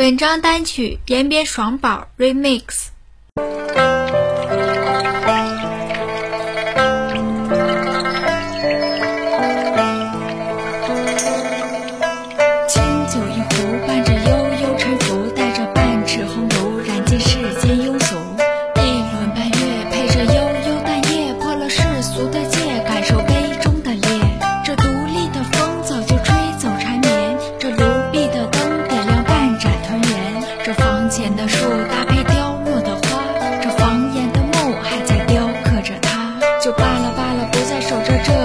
本章单曲延边爽宝 Remix。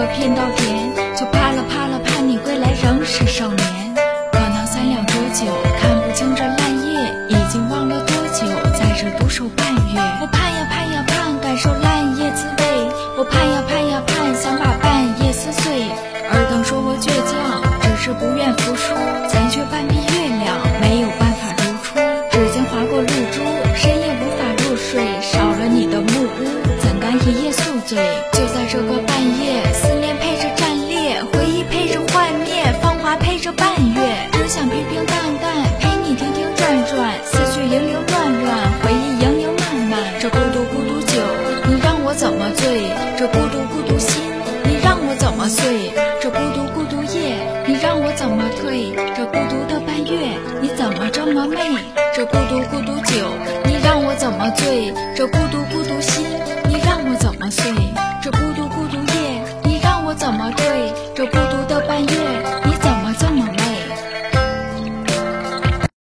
骗到甜，就怕了怕了，盼你归来仍是少年。可能三两浊酒，看不清这烂叶，已经忘了多久，在这独守半月。我盼呀盼呀盼，感受烂叶滋味。我盼呀盼呀盼，想把半夜撕碎。尔等说我倔强，只是不愿服输，残缺半壁月亮，没有办法如初。指尖划过露珠，深夜无法入睡，少了你的木屋，怎敢一夜宿醉？就在这个怎么醉这孤独孤独心你让我怎么睡这孤独孤独夜你让我怎么退这孤独的半月你怎么这么美这孤独孤独酒你让我怎么醉这孤独孤独心你让我怎么睡这孤独孤独夜你让我怎么退这孤独的半月你怎么这么